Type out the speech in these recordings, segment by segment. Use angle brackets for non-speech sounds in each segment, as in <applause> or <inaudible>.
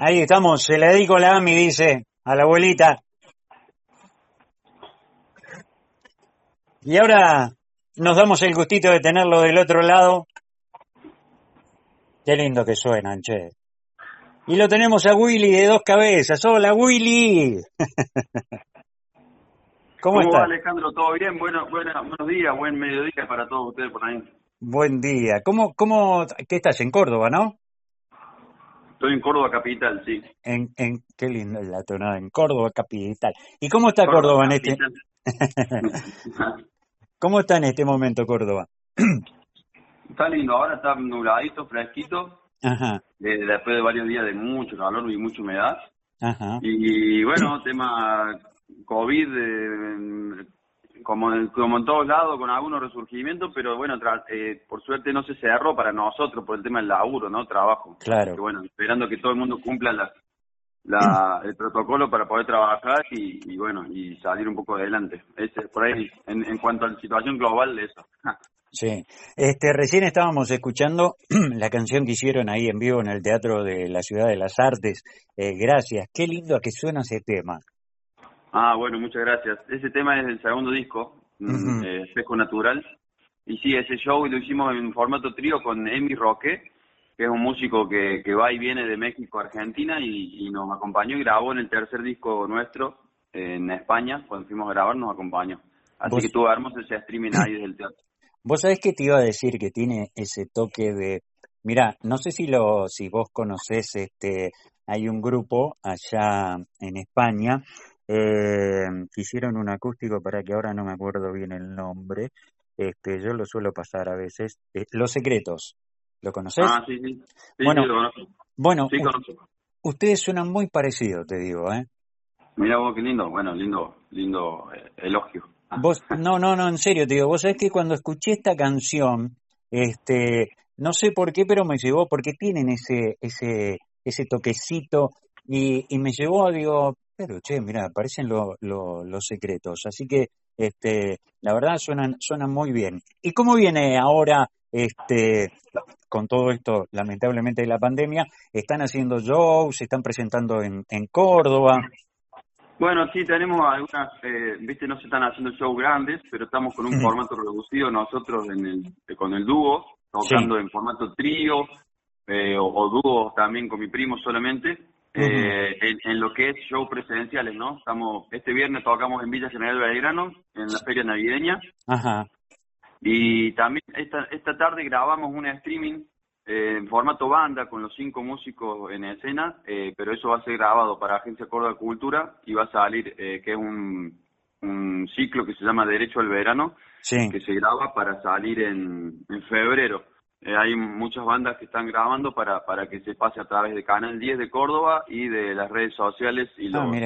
Ahí estamos, se le dedico la AMI, dice, a la abuelita. Y ahora nos damos el gustito de tenerlo del otro lado. Qué lindo que suenan, che. Y lo tenemos a Willy de dos cabezas. Hola, Willy. <laughs> ¿Cómo, ¿Cómo va, Alejandro? ¿Todo bien? Bueno, buenos días, buen mediodía para todos ustedes por ahí. Buen día. ¿Cómo, cómo, qué estás? En Córdoba, ¿no? Estoy en Córdoba capital, sí. En, en qué lindo la tonada, en Córdoba capital. ¿Y cómo está Córdoba, en este? <laughs> ¿Cómo está en este momento Córdoba? <clears throat> está lindo, ahora está nubladito, fresquito. Ajá. después de varios días de mucho calor y mucha humedad. Ajá. Y, bueno, tema COVID, eh, como, como en todos lados, con algunos resurgimientos, pero bueno, eh, por suerte no se cerró para nosotros por el tema del laburo, ¿no? Trabajo. Claro. bueno, esperando que todo el mundo cumpla la, la, <clears throat> el protocolo para poder trabajar y, bueno, y salir un poco adelante. Ese, por ahí, en, en cuanto a la situación global, de eso. <laughs> Sí, este, recién estábamos escuchando <clears throat> la canción que hicieron ahí en vivo en el Teatro de la Ciudad de las Artes. Eh, gracias, qué lindo a que suena ese tema. Ah, bueno, muchas gracias. Ese tema es del segundo disco, uh Espejo Natural. Y sí, ese show lo hicimos en formato trío con Emi Roque, que es un músico que, que va y viene de México a Argentina y, nos acompañó y grabó en el tercer disco nuestro en España. Cuando fuimos a grabar nos acompañó. Así que tuvo hermoso ese streaming ahí desde el teatro. <laughs> Vos sabés que te iba a decir que tiene ese toque de, mira, no sé si lo, si vos conocés, este, hay un grupo allá en España eh, que hicieron un acústico para que ahora no me acuerdo bien el nombre, este, yo lo suelo pasar a veces, eh, Los Secretos, ¿lo conocés? Ah, sí, sí, bueno, lo conozco. Bueno, ustedes suenan muy parecidos, te digo, ¿eh? Mira vos qué lindo, bueno, lindo, lindo eh, elogio. Vos, no, no, no, en serio, te digo, vos sabés que cuando escuché esta canción, este, no sé por qué, pero me llevó, porque tienen ese, ese, ese toquecito, y, y me llevó, digo, pero che, mira, aparecen los secretos, así que, este, la verdad suenan, suenan muy bien. ¿Y cómo viene ahora, este, con todo esto, lamentablemente de la pandemia, están haciendo shows, se están presentando en, en Córdoba? Bueno, sí, tenemos algunas, eh, viste, no se están haciendo shows grandes, pero estamos con un formato reducido nosotros en el, con el dúo, tocando en formato trío eh, o, dúo también con mi primo solamente, eh, en, lo que es shows presidenciales, ¿no? Estamos, este viernes tocamos en Villa General Belgrano, en la feria navideña. Ajá. Y también esta, esta tarde grabamos un streaming en formato banda con los cinco músicos en escena, eh, pero eso va a ser grabado para Agencia Córdoba Cultura y va a salir, eh, que es un, un ciclo que se llama Derecho al Verano, que se graba para salir en, en febrero. Eh, hay muchas bandas que están grabando para, para que se pase a través de Canal 10 de Córdoba y de las redes sociales y ah, los,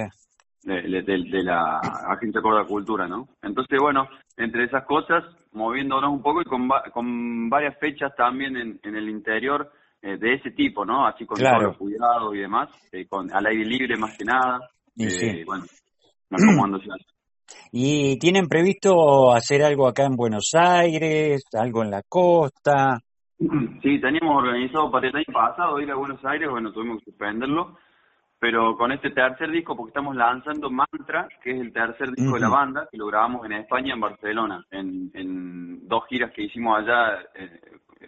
De, de, la Agencia Córdoba Cultura, ¿no? Entonces, bueno, entre esas cosas, moviéndonos un poco y con, con varias fechas también en, en el interior eh, de ese tipo, ¿no? Así con todo cuidado y demás, eh, con al aire libre más que nada. Y eh, Bueno, <clears throat> ¿Y tienen previsto hacer algo acá en Buenos Aires, algo en la costa? <clears throat> Sí, teníamos organizado para el año pasado ir a Buenos Aires, bueno, tuvimos que suspenderlo, pero con este tercer disco, porque estamos lanzando Mantra, que es el tercer disco de la banda, que lo grabamos en España, en Barcelona, en, en dos giras que hicimos allá. Eh,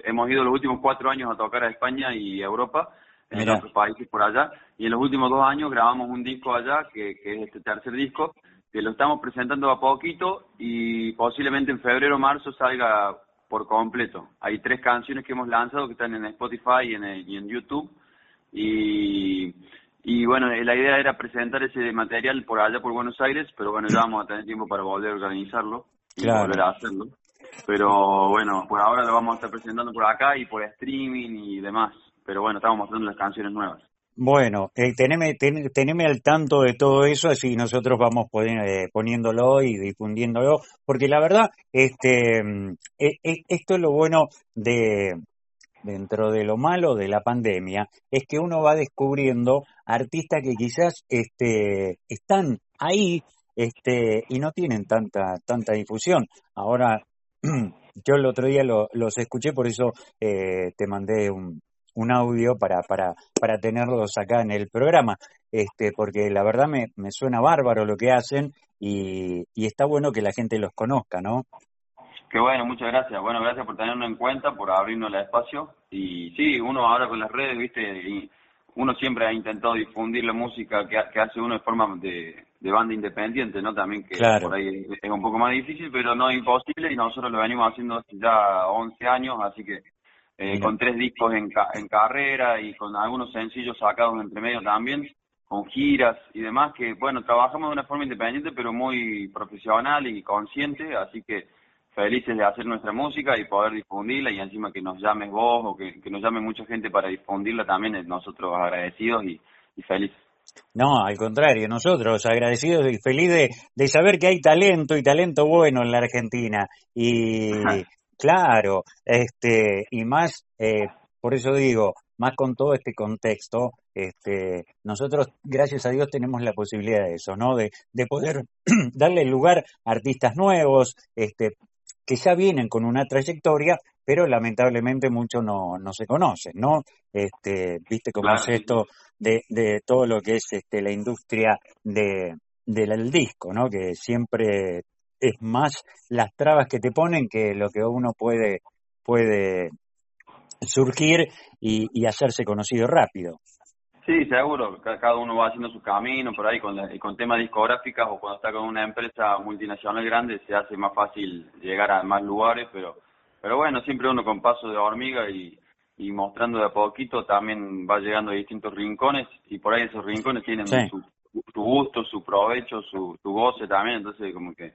hemos ido los últimos cuatro años a tocar a España y Europa, en otros países por allá, y en los últimos dos años grabamos un disco allá, que, que es este tercer disco, que lo estamos presentando a poquito y posiblemente en febrero o marzo salga por completo. Hay tres canciones que hemos lanzado que están en Spotify y en, y en YouTube. Y y bueno, la idea era presentar ese material por allá por Buenos Aires, pero bueno, ya vamos a tener tiempo para volver a organizarlo y volver a hacerlo. Pero bueno, por ahora lo vamos a estar presentando por acá y por streaming y demás. Pero bueno, estamos mostrando las canciones nuevas. Bueno, eh, teneme, teneme al tanto de todo eso, así nosotros vamos eh, poniéndolo y difundiéndolo, porque la verdad, este, mm, e, e, esto es lo bueno de, dentro de lo malo de la pandemia es que uno va descubriendo artistas que quizás este, están ahí este, y no tienen tanta, tanta difusión. Ahora, <clears throat> yo el otro día los escuché, por eso eh, te mandé un, un audio para, para, para tenerlos acá en el programa, este, porque la verdad me, me suena bárbaro lo que hacen y, y está bueno que la gente los conozca, ¿no? Qué bueno, muchas gracias. Bueno, gracias por tenernos en cuenta, por abrirnos el espacio. Y sí, uno ahora con las redes, viste, y uno siempre ha intentado difundir la música que, que hace uno de forma de, de banda independiente, ¿no? También que por ahí es un poco más difícil, pero no imposible y nosotros lo venimos haciendo hace ya 11 años, así que eh, con tres discos en, en carrera y con algunos sencillos sacados entre medio también, con giras y demás, que bueno, trabajamos de una forma independiente pero muy profesional y consciente, así que felices de hacer nuestra música y poder difundirla y encima que nos llames vos o que, nos llame mucha gente para difundirla también, nosotros agradecidos y, felices. No, al contrario, nosotros agradecidos y felices de, saber que hay talento y talento bueno en la Argentina. Y <laughs> claro, este, y más, eh, por eso digo, más con todo este contexto, este, nosotros, gracias a Dios, tenemos la posibilidad de eso, ¿no? De, de poder <clears throat> darle lugar a artistas nuevos, este, que ya vienen con una trayectoria, pero lamentablemente muchos no, no se conocen, ¿no? Este, viste cómo es esto de, de todo lo que es este, la industria de, del disco, ¿no? Que siempre es más las trabas que te ponen que lo que uno puede, puede surgir y, y hacerse conocido rápido. Sí, seguro. Cada uno va haciendo su camino por ahí con, con temas discográficas o cuando está con una empresa multinacional grande se hace más fácil llegar a más lugares, pero pero bueno, siempre uno con paso de hormiga y, y mostrando de a poquito también va llegando a distintos rincones y por ahí esos rincones tienen su, su, gusto, su provecho, su, su goce también, entonces como que,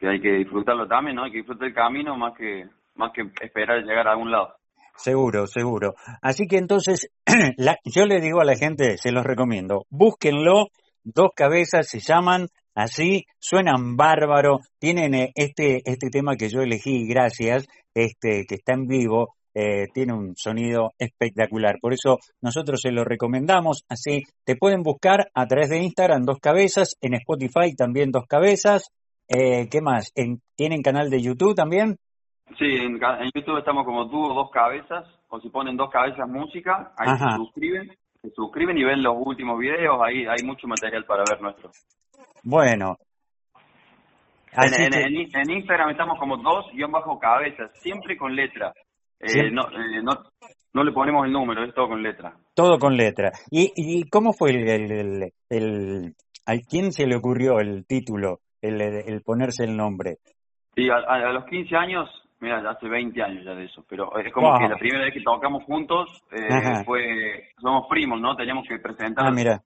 que hay que disfrutarlo también, ¿no? Hay que disfrutar el camino más que más que esperar llegar a algún lado. Seguro, seguro. Así que entonces, <clears throat> yo le digo a la gente, se los recomiendo, búsquenlo, dos cabezas se llaman así, suenan bárbaro, tienen eh, este, este tema que yo elegí, gracias, este, que está en vivo, eh, tiene un sonido espectacular. Por eso nosotros se lo recomendamos. Así te pueden buscar a través de Instagram dos cabezas, en Spotify también dos cabezas. Eh, ¿Qué más? ¿En, ¿Tienen canal de YouTube también? Sí, en, YouTube estamos como dúo Dos Cabezas, o si ponen Dos Cabezas Música, ahí se suscriben, se suscriben y ven los últimos videos, ahí hay mucho material para ver nuestro. Bueno. En, en, Instagram estamos como dos guion bajo cabezas, siempre con letra. Eh, no, eh, no, no le ponemos el número, es todo con letra. Todo con letra. ¿Y, y cómo fue el, el, el, a quién se le ocurrió el título, el, el ponerse el nombre? Sí, a, a, los 15 años Mira, hace 20 años ya de eso, pero es como que la primera vez que tocamos juntos eh, fue, somos primos, ¿no? Teníamos que presentar ah,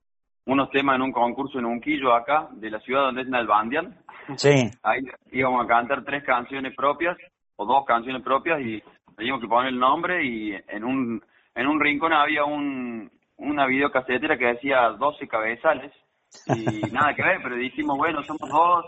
unos temas en un concurso en Unquillo acá, de la ciudad donde es Nalbandian. Sí. <laughs> Ahí íbamos a cantar tres canciones propias, o dos canciones propias, y teníamos que poner el nombre, y en un, en un rincón había un, una videocasetera que decía 12 cabezales, y nada que ver, pero dijimos, bueno, somos dos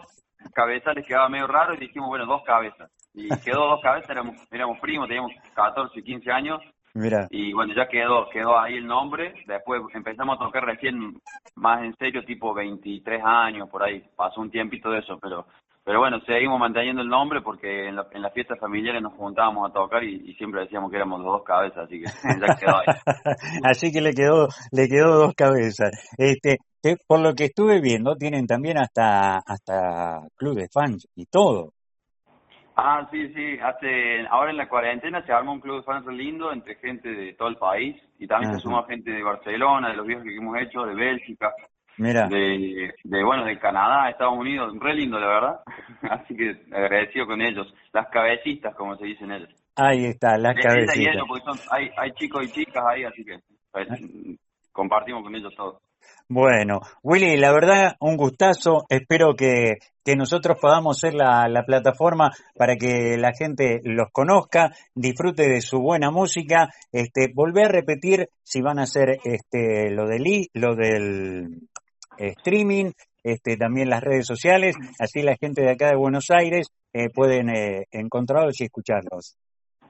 cabezales, quedaba medio raro, y dijimos, bueno, dos cabezas y quedó dos cabezas, éramos, éramos primos, teníamos 14, 15 años. Mira. Y bueno, ya quedó, quedó ahí el nombre. Después empezamos a tocar recién más en serio, tipo 23 años, por ahí. Pasó un tiempito de eso, pero pero bueno, seguimos manteniendo el nombre porque en, la, en las fiestas familiares nos juntábamos a tocar y, siempre decíamos que éramos dos cabezas, así que ya quedó ahí. <laughs> así que le quedó, le quedó dos cabezas. Este, por lo que estuve viendo, tienen también hasta, hasta club de fans y todo. Ah, sí, sí. Hace, ahora en la cuarentena se arma un club de fans lindo entre gente de todo el país y también se suma gente de Barcelona, de los viajes que hemos hecho, de Bélgica, Mira. De, de, bueno, de Canadá, Estados Unidos, re lindo, la verdad. <laughs> Así que agradecido con ellos. Las cabecitas, como se dicen ellos. Ahí está, las cabecitas. hay, hay chicos y chicas ahí, así que pues, compartimos con ellos todo. Bueno, Willy, la verdad, un gustazo. Espero que, que nosotros podamos ser la, la, plataforma para que la gente los conozca, disfrute de su buena música. Este, volver a repetir si van a hacer este, lo del, lo del streaming, este, también las redes sociales, así la gente de acá de Buenos Aires eh, pueden eh, encontrarlos y escucharlos.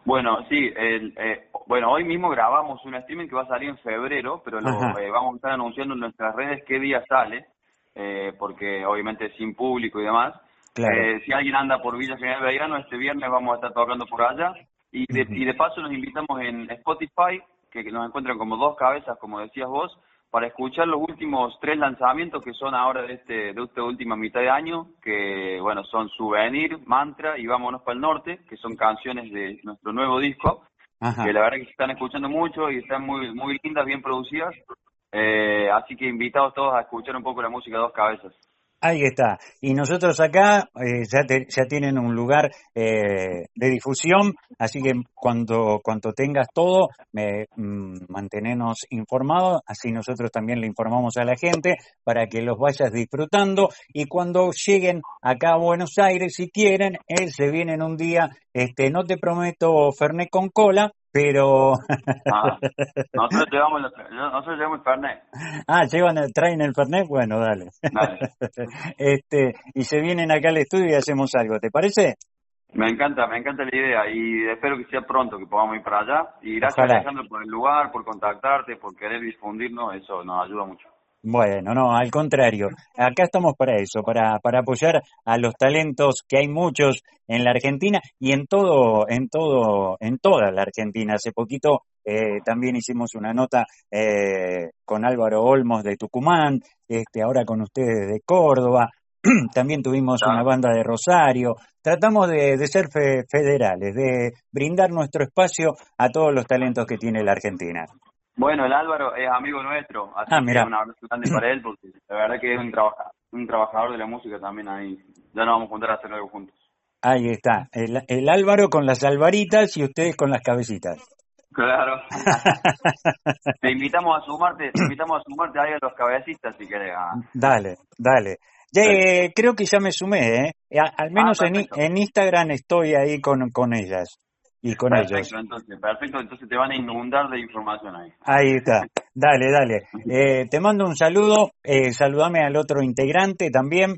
Bueno, sí, el, eh, bueno, hoy mismo grabamos un streaming que va a salir en febrero, pero lo eh, vamos a estar anunciando en nuestras redes qué día sale, eh, porque obviamente sin público y demás. Eh, si alguien anda por Villa General Belgrano, este viernes vamos a estar tocando por allá. Y de, y de paso nos invitamos en Spotify, que nos encuentran como dos cabezas, como decías vos, para escuchar los últimos tres lanzamientos que son ahora de este de esta última mitad de año, que bueno, son Souvenir, Mantra y Vámonos para el Norte, que son canciones de nuestro nuevo disco, que la verdad que se están escuchando mucho y están muy muy lindas, bien producidas. Eh, así que invitados todos a escuchar un poco la música Dos Cabezas. Ahí está. Y nosotros acá eh, ya, ya, tienen un lugar eh, de difusión, así que cuando, cuando tengas todo, me, mm, mantenernos informados, así nosotros también le informamos a la gente para que los vayas disfrutando y cuando lleguen acá a Buenos Aires, si quieren, eh, se vienen un día, este, no te prometo Fernet con cola, pero... Ah, nosotros llevamos, nosotros llevamos el Fernet. Ah, llevan, traen el Fernet, bueno, dale. <laughs> este, y se vienen acá al estudio y hacemos algo, ¿te parece? Me encanta, me encanta la idea y espero que sea pronto que podamos ir para allá. Y gracias Alejandro por el lugar, por contactarte, por querer difundirnos, eso nos ayuda mucho. Bueno, no, al contrario. Acá estamos para eso, para, para apoyar a los talentos que hay muchos en la Argentina y en todo, en todo, en toda la Argentina. Hace poquito eh, también hicimos una nota eh, con Álvaro Olmos de Tucumán, este, ahora con ustedes de Córdoba. <clears throat> también tuvimos una banda de Rosario. Tratamos de, de ser federales, de brindar nuestro espacio a todos los talentos que tiene la Argentina. Bueno, el Álvaro es amigo nuestro, así ah, que un abrazo grande para él, porque la verdad que es un, un trabajador de la música también ahí. Ya nos vamos a juntar a hacer algo juntos. Ahí está, el, el Álvaro con las alvaritas y ustedes con las cabecitas. Claro. <laughs> te invitamos a sumarte, te invitamos a sumarte ahí a los cabecitas si querés. Ah. Dale, dale. creo que ya me sumé, ¿eh? Al menos ah, en, en Instagram estoy ahí con, con ellas y con perfecto, Entonces, perfecto, entonces te van a inundar de información ahí. Ahí está. Dale, dale. <laughs> Eh, te mando un saludo. Eh, saludame al otro integrante también.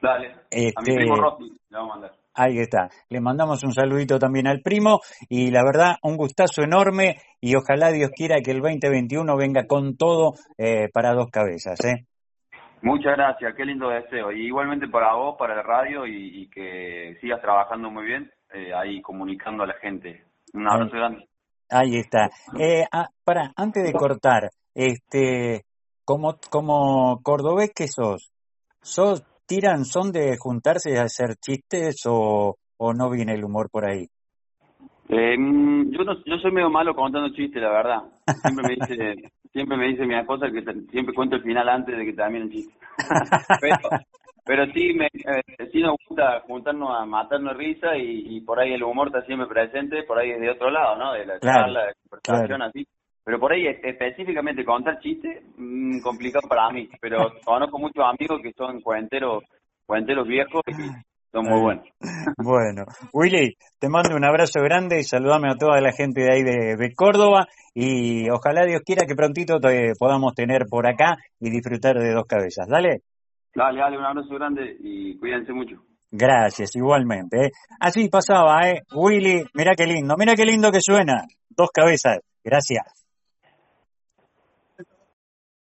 Dale. a mi este, primo Rossi le vamos a mandar. Ahí está. Le mandamos un saludito también al primo y la verdad un gustazo enorme y ojalá Dios quiera que el 2021 venga con todo eh, para dos cabezas. ¿eh? Muchas gracias, qué lindo deseo. Y igualmente para vos, para el radio y que sigas trabajando muy bien eh, ahí comunicando a la gente. Un abrazo grande. Ahí está. Eh, ah, para, antes de cortar, este, como, como cordobés que sos, ¿sos, tiran, son de juntarse a hacer chistes o, o no viene el humor por ahí? Eh, mm, yo no, yo soy medio malo contando chistes, la verdad. Siempre me dice, <laughs> siempre me dice mi esposa que siempre cuento el final antes de que termine el chiste. <laughs> Pero, pero sí, me, eh, sí nos gusta juntarnos a matarnos risa y, por ahí el humor está siempre presente, por ahí es de otro lado, ¿no? De la charla, de la conversación, así. Pero por ahí específicamente contar chistes, mm, complicado para mí. Pero <laughs> conozco muchos amigos que son cuenteros, cuenteros viejos y son muy buenos. <laughs> Bueno, Willy, te mando un abrazo grande y saludame a toda la gente de ahí de, de Córdoba y ojalá Dios quiera que prontito te podamos tener por acá y disfrutar de dos cabezas. Dale. Dale, dale, un abrazo grande y cuídense mucho. Gracias, igualmente. ¿eh? Así pasaba, ¿eh? Willy, mira qué lindo, mira qué lindo que suena. Dos cabezas. Gracias.